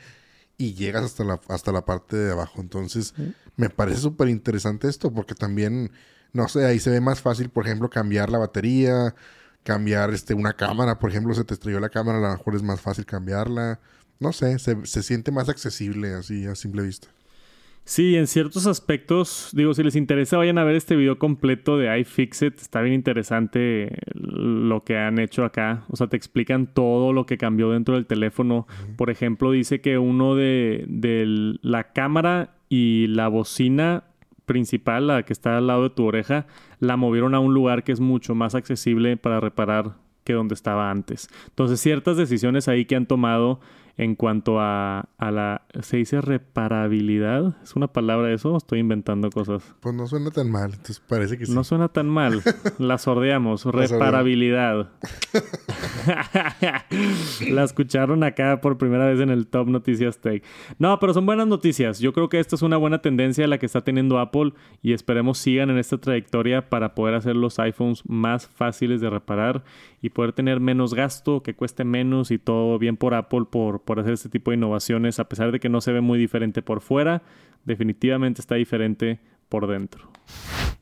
Y llegas hasta la, hasta la parte de abajo. Entonces, me parece súper interesante esto porque también, no sé, ahí se ve más fácil, por ejemplo, cambiar la batería, cambiar este, una cámara. Por ejemplo, se te estrelló la cámara, a lo mejor es más fácil cambiarla. No sé, se, se siente más accesible así a simple vista.
Sí, en ciertos aspectos, digo, si les interesa, vayan a ver este video completo de iFixit. Está bien interesante lo que han hecho acá. O sea, te explican todo lo que cambió dentro del teléfono. Por ejemplo, dice que uno de, de la cámara y la bocina principal, la que está al lado de tu oreja, la movieron a un lugar que es mucho más accesible para reparar que donde estaba antes. Entonces, ciertas decisiones ahí que han tomado en cuanto a, a la... ¿Se dice reparabilidad? ¿Es una palabra eso? Estoy inventando cosas.
Pues no suena tan mal, entonces parece que sí.
No suena tan mal. la sordeamos. reparabilidad. la escucharon acá por primera vez en el Top Noticias Tech. No, pero son buenas noticias. Yo creo que esta es una buena tendencia la que está teniendo Apple y esperemos sigan en esta trayectoria para poder hacer los iPhones más fáciles de reparar y poder tener menos gasto, que cueste menos y todo bien por Apple por, por hacer este tipo de innovaciones, a pesar de que no se ve muy diferente por fuera, definitivamente está diferente por dentro.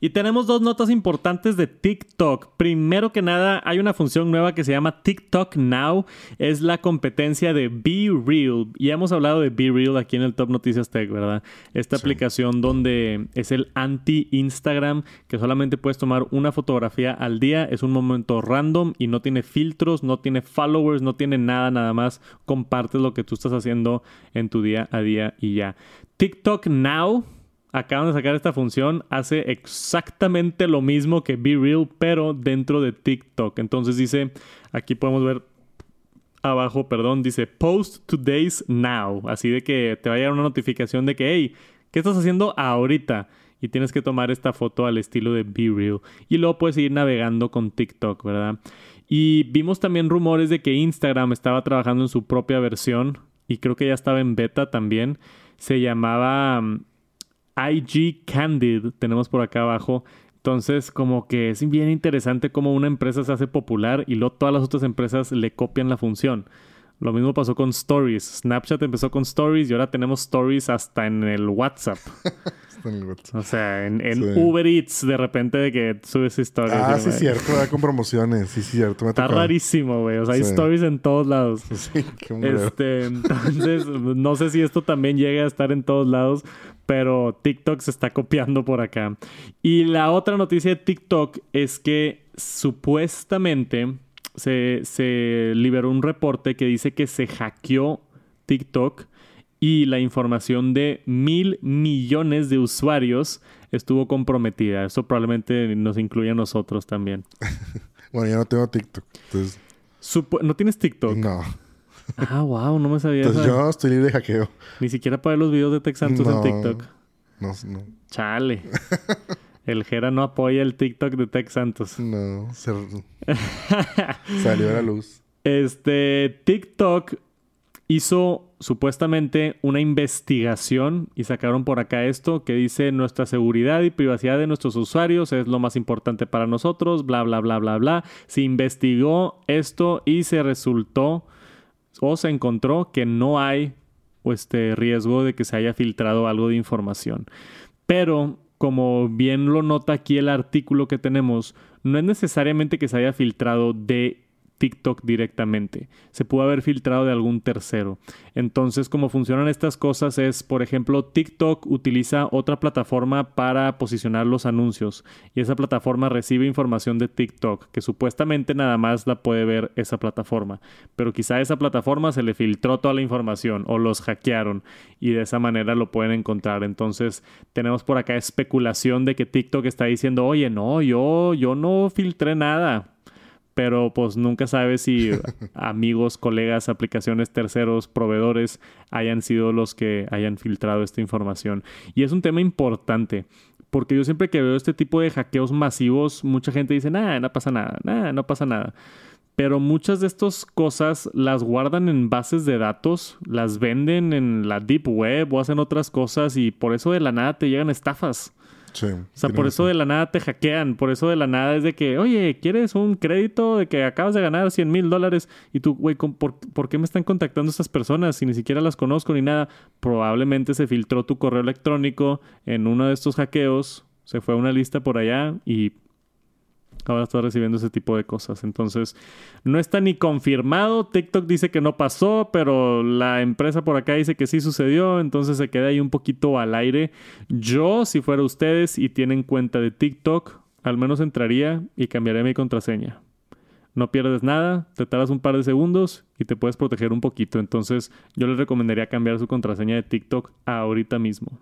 Y tenemos dos notas importantes de TikTok. Primero que nada, hay una función nueva que se llama TikTok Now. Es la competencia de Be Real. Y hemos hablado de Be Real aquí en el Top Noticias Tech, ¿verdad? Esta aplicación donde es el anti-Instagram, que solamente puedes tomar una fotografía al día. Es un momento random y no tiene filtros, no tiene followers, no tiene nada, nada más. Compartes lo que tú estás haciendo en tu día a día y ya. TikTok Now acaban de sacar esta función, hace exactamente lo mismo que Be Real, pero dentro de TikTok. Entonces dice, aquí podemos ver abajo, perdón, dice Post Today's Now. Así de que te va a llegar una notificación de que, hey, ¿qué estás haciendo ahorita? Y tienes que tomar esta foto al estilo de Be Real. Y luego puedes ir navegando con TikTok, ¿verdad? Y vimos también rumores de que Instagram estaba trabajando en su propia versión. Y creo que ya estaba en beta también. Se llamaba IG Candid, tenemos por acá abajo. Entonces, como que es bien interesante cómo una empresa se hace popular y luego todas las otras empresas le copian la función. Lo mismo pasó con Stories. Snapchat empezó con Stories y ahora tenemos Stories hasta en el WhatsApp. O sea, en, Uber Eats de repente de que subes stories.
Ah, sí, es cierto, da con promociones. Sí, cierto.
Está rarísimo, güey. O sea, hay stories en todos lados. Sí, qué Este, entonces, no sé si esto también llega a estar en todos lados, pero TikTok se está copiando por acá. Y la otra noticia de TikTok es que supuestamente se, se liberó un reporte que dice que se hackeó TikTok y la información de mil millones de usuarios estuvo comprometida. Eso probablemente nos incluye a nosotros también.
bueno, ya no tengo TikTok.
¿No tienes TikTok?
No.
Ah, wow, no me sabía
Entonces yo estoy libre de hackeo.
Ni siquiera para ver los videos de Tex Santos en TikTok.
No, no.
Chale. El Jera no apoya el TikTok de Tex Santos.
No, salió a la luz.
Este, TikTok hizo supuestamente una investigación y sacaron por acá esto que dice nuestra seguridad y privacidad de nuestros usuarios es lo más importante para nosotros, bla, bla, bla, bla, bla. Se investigó esto y se resultó o se encontró que no hay este riesgo de que se haya filtrado algo de información. Pero, como bien lo nota aquí el artículo que tenemos, no es necesariamente que se haya filtrado de TikTok directamente. Se pudo haber filtrado de algún tercero. Entonces, cómo funcionan estas cosas es, por ejemplo, TikTok utiliza otra plataforma para posicionar los anuncios y esa plataforma recibe información de TikTok, que supuestamente nada más la puede ver esa plataforma. Pero quizá esa plataforma se le filtró toda la información o los hackearon y de esa manera lo pueden encontrar. Entonces, tenemos por acá especulación de que TikTok está diciendo, oye, no, yo, yo no filtré nada pero pues nunca sabes si amigos, colegas, aplicaciones, terceros, proveedores hayan sido los que hayan filtrado esta información. Y es un tema importante. Porque yo siempre que veo este tipo de hackeos masivos, mucha gente dice, nada, no pasa nada, nada, no pasa nada. Pero muchas de estas cosas las guardan en bases de datos, las venden en la deep web o hacen otras cosas y por eso de la nada te llegan estafas o sea, por eso de la nada te hackean, por eso de la nada es de que, oye, ¿quieres un crédito de que acabas de ganar 100 mil dólares? Y tú, güey, ¿por, ¿por, qué me están contactando estas personas si ni siquiera las conozco ni nada? Probablemente se filtró tu correo electrónico en uno de estos hackeos, se fue a una lista por allá y ahora está recibiendo ese tipo de cosas. Entonces, no está ni confirmado. TikTok dice que no pasó, pero la empresa por acá dice que sí sucedió. Entonces se queda ahí un poquito al aire. Yo, si fuera ustedes y tienen cuenta de TikTok, al menos entraría y cambiaría mi contraseña no pierdes nada, te tardas un par de segundos y te puedes proteger un poquito. Entonces yo les recomendaría cambiar su contraseña de TikTok ahorita mismo.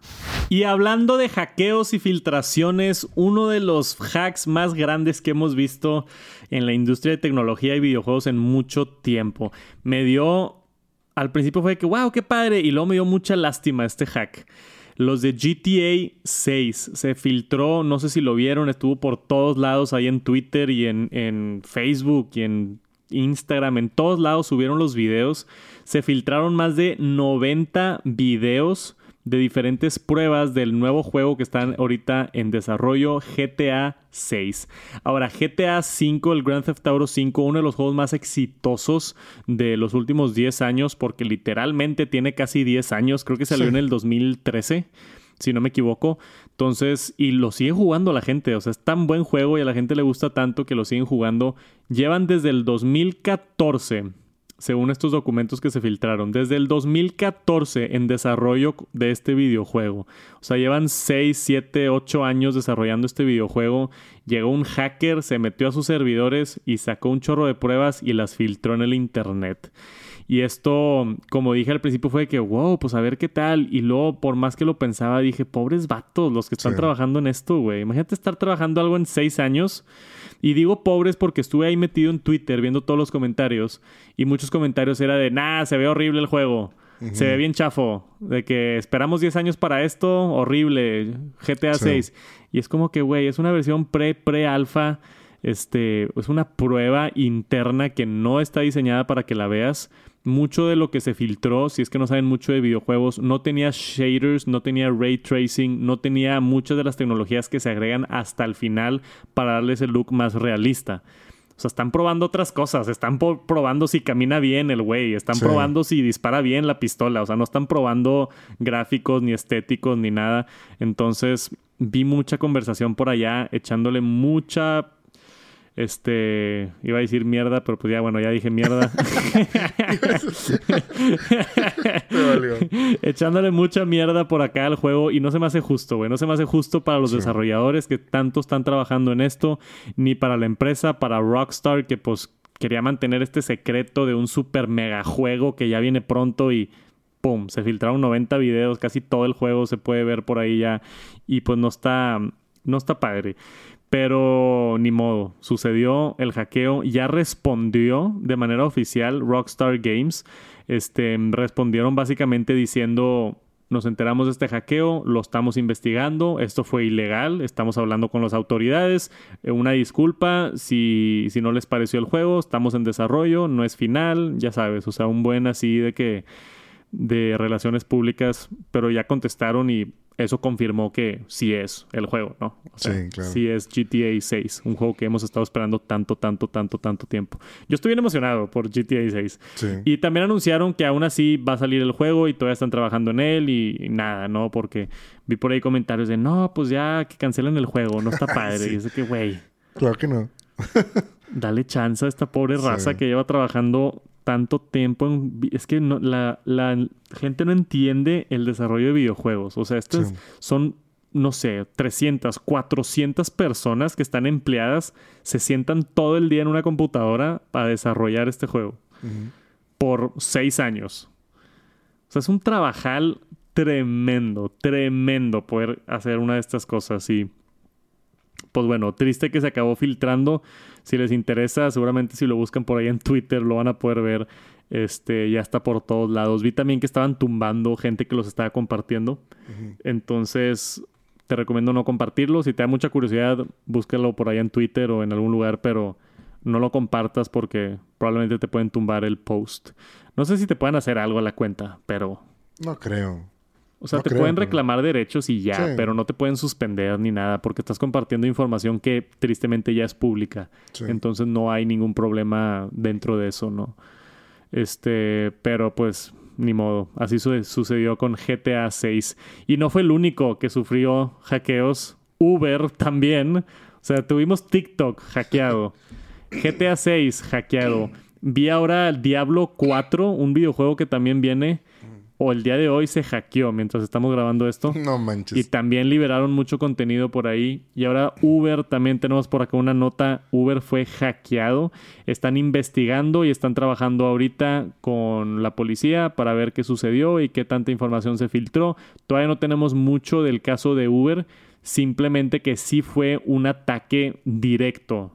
Y hablando de hackeos y filtraciones, uno de los hacks más grandes que hemos visto en la industria de tecnología y videojuegos en mucho tiempo. Me dio al principio fue que, wow, qué padre. Y luego me dio mucha lástima este hack. Los de GTA 6 se filtró, no sé si lo vieron, estuvo por todos lados ahí en Twitter y en, en Facebook y en Instagram, en todos lados subieron los videos. Se filtraron más de 90 videos de diferentes pruebas del nuevo juego que están ahorita en desarrollo, GTA 6. Ahora, GTA 5, el Grand Theft Auto 5, uno de los juegos más exitosos de los últimos 10 años, porque literalmente tiene casi 10 años, creo que salió en el 2013 si no me equivoco. Entonces, y lo sigue jugando la gente. O sea, es tan buen juego y a la gente le gusta tanto que lo siguen jugando. Llevan desde el 2014 según estos documentos que se filtraron, desde el 2014 en desarrollo de este videojuego. O sea, llevan 6, 7, 8 años desarrollando este videojuego. Llegó un hacker, se metió a sus servidores y sacó un chorro de pruebas y las filtró en el Internet. Y esto, como dije al principio, fue que, wow, pues a ver qué tal. Y luego, por más que lo pensaba, dije, pobres vatos, los que están trabajando en esto, güey. Imagínate estar trabajando algo en 6 años y digo pobres porque estuve ahí metido en Twitter viendo todos los comentarios y muchos comentarios era de, nah, se ve horrible el juego. Se ve bien chafo. De que esperamos 10 años para esto, horrible. GTA 6. Y es como que, güey, es una versión pre-pre-alfa. Este, es una prueba interna que no está diseñada para que la veas mucho de lo que se filtró, si es que no saben mucho de videojuegos, no tenía shaders, no tenía ray tracing, no tenía muchas de las tecnologías que se agregan hasta el final para darles el look más realista. O sea, están probando otras cosas. Están probando si camina bien el güey. Están probando si dispara bien la pistola. O sea, no están probando gráficos ni estéticos ni nada. Entonces, vi mucha conversación por allá, echándole mucha este, iba a decir mierda, pero pues ya, bueno, ya dije mierda. Echándole mucha mierda por acá al juego y no se me hace justo, güey. No se me hace justo para los desarrolladores que tanto están trabajando en esto, ni para la empresa, para Rockstar, que pues quería mantener este secreto de un super mega juego que ya viene pronto y ¡pum! Se filtraron 90 videos, casi todo el juego se puede ver por ahí ya y pues no está, no está padre. Pero ni modo, sucedió el hackeo, ya respondió de manera oficial Rockstar Games. Este, respondieron básicamente diciendo, nos enteramos de este hackeo, lo estamos investigando, esto fue ilegal, estamos hablando con las autoridades, eh, una disculpa si, si no les pareció el juego, estamos en desarrollo, no es final, ya sabes, o sea, un buen así de que de relaciones públicas, pero ya contestaron y eso confirmó que sí es el juego, ¿no? sí, claro. Sí es GTA 6, un juego que hemos estado esperando tanto, tanto, tanto, tanto tiempo. Yo estoy bien emocionado por GTA 6. Sí. Y también anunciaron que aún así va a salir el juego y todavía están trabajando en él y, nada, ¿no? Porque vi por ahí comentarios de, no, pues ya que cancelen el juego, no está padre. Y es que, güey.
Claro que no.
dale chance a esta pobre raza que lleva trabajando tanto tiempo en... Es que la, gente no entiende el desarrollo de videojuegos. O sea, estos son, no sé, 300, 400 personas que están empleadas, se sientan todo el día en una computadora para desarrollar este juego. Por seis años. O sea, es un trabajal tremendo, tremendo poder hacer una de estas cosas y pues bueno, triste que se acabó filtrando. Si les interesa, seguramente si lo buscan por ahí en Twitter lo van a poder ver. Este, ya está por todos lados. Vi también que estaban tumbando gente que los estaba compartiendo. Entonces, te recomiendo no compartirlo. Si te da mucha curiosidad, búscalo por ahí en Twitter o en algún lugar, pero no lo compartas porque probablemente te pueden tumbar el post. No sé si te pueden hacer algo a la cuenta, pero...
No creo.
O sea, te pueden reclamar derechos y ya, pero no te pueden suspender ni nada porque estás compartiendo información que tristemente ya es pública. Entonces no hay ningún problema dentro de eso, ¿no? Este, pero pues ni modo. Así sucedió con GTA 6. Y no fue el único que sufrió hackeos. Uber también. O sea, tuvimos TikTok hackeado. GTA 6 hackeado. Vi ahora Diablo 4, un videojuego que también viene o el día de hoy se hackeó mientras estamos grabando esto.
No manches.
Y también liberaron mucho contenido por ahí. Y ahora Uber, también tenemos por acá una nota. Uber fue hackeado. Están investigando y están trabajando ahorita con la policía para ver qué sucedió y qué tanta información se filtró. Todavía no tenemos mucho del caso de Uber. Simplemente que sí fue un ataque directo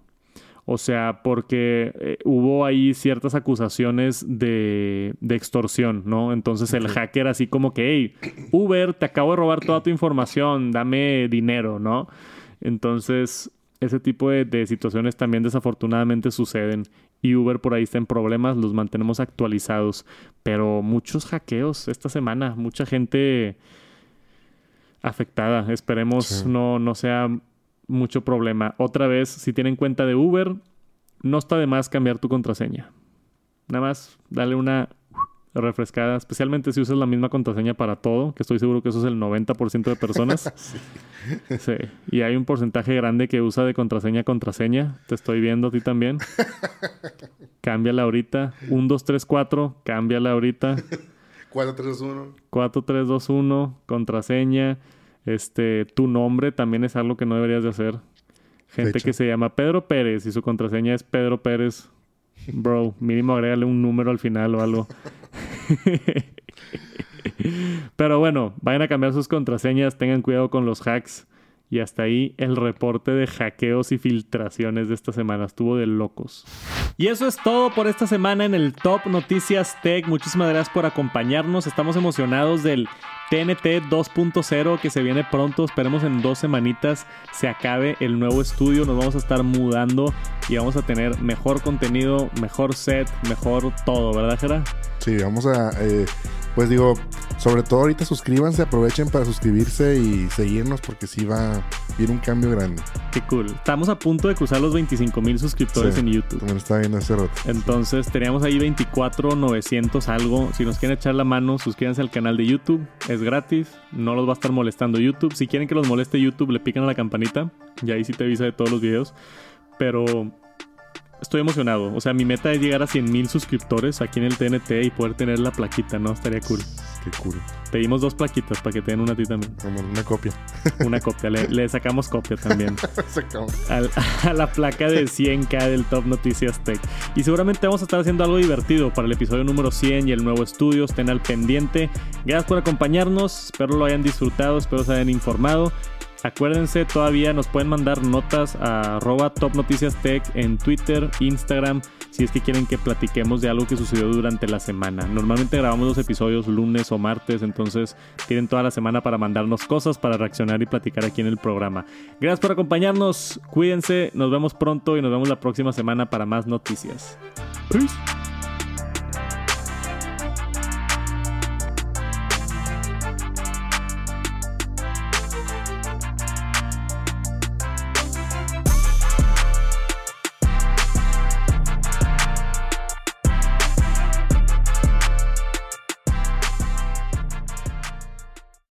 O sea, porque eh, hubo ahí ciertas acusaciones de, de extorsión, ¿no? Entonces el hacker así como que, hey, Uber, te acabo de robar toda tu información, dame dinero, ¿no? Entonces, ese tipo de, de situaciones también desafortunadamente suceden y Uber por ahí está en problemas, los mantenemos actualizados. Pero muchos hackeos esta semana, mucha gente afectada. Esperemos no, no sea mucho problema. Otra vez, si tienen cuenta de Uber, no está de más cambiar tu contraseña. Nada más, dale una refrescada, especialmente si usas la misma contraseña para todo, que estoy seguro que eso es el 90% de personas. sí. Y hay un porcentaje grande que usa de contraseña a contraseña. Te estoy viendo a ti también. cámbiala ahorita. 1, 2, 3, 4. Cámbiala ahorita.
4, 3, 2, 1.
4, 3, 2, 1. Contraseña. Este, tu nombre también es algo que no deberías de hacer. Gente que se llama Pedro Pérez y su contraseña es Pedro Pérez. Bro, mínimo agrégale un número al final o algo. Pero bueno, vayan a cambiar sus contraseñas, tengan cuidado con los hacks. Y hasta ahí el reporte de hackeos y filtraciones de esta semana. Estuvo de locos. Y eso es todo por esta semana en el Top Noticias Tech. Muchísimas gracias por acompañarnos. Estamos emocionados del TNT 2.0 que se viene pronto. Esperemos en dos semanitas se acabe el nuevo estudio. Nos vamos a estar mudando y vamos a tener mejor contenido, mejor set, mejor todo, ¿verdad, Jera?
Sí, vamos a... Eh, pues digo, sobre todo ahorita suscríbanse, aprovechen para suscribirse y seguirnos porque sí va a ir un cambio grande.
Qué cool. Estamos a punto de cruzar los 25 mil suscriptores en YouTube.
Como estaba viendo hace rato.
Entonces teníamos ahí 24, 900 algo. Si nos quieren echar la mano, suscríbanse al canal de YouTube. Es gratis. No los va a estar molestando YouTube. Si quieren que los moleste YouTube, le pican a la campanita. Y ahí sí te avisa de todos los videos. Pero estoy emocionado. O sea, mi meta es llegar a 100 mil suscriptores aquí en el TNT y poder tener la plaquita, ¿no? Estaría cool.
Qué cool.
Pedimos dos plaquitas para que te den una a ti también.
Una copia.
Una copia. Le, sacamos copia también. a la placa de 100k del Top Noticias Tech. Y seguramente vamos a estar haciendo algo divertido para el episodio número 100 y el nuevo estudio. Estén al pendiente. Gracias por acompañarnos. Espero lo hayan disfrutado. Espero se hayan informado. Acuérdense, todavía nos pueden mandar notas a arroba Top Noticias Tech en Twitter, Instagram, si es que quieren que platiquemos de algo que sucedió durante la semana. Normalmente grabamos los episodios lunes o martes, entonces tienen toda la semana para mandarnos cosas, para reaccionar y platicar aquí en el programa. Gracias por acompañarnos, cuídense, nos vemos pronto y nos vemos la próxima semana para más noticias. Peace.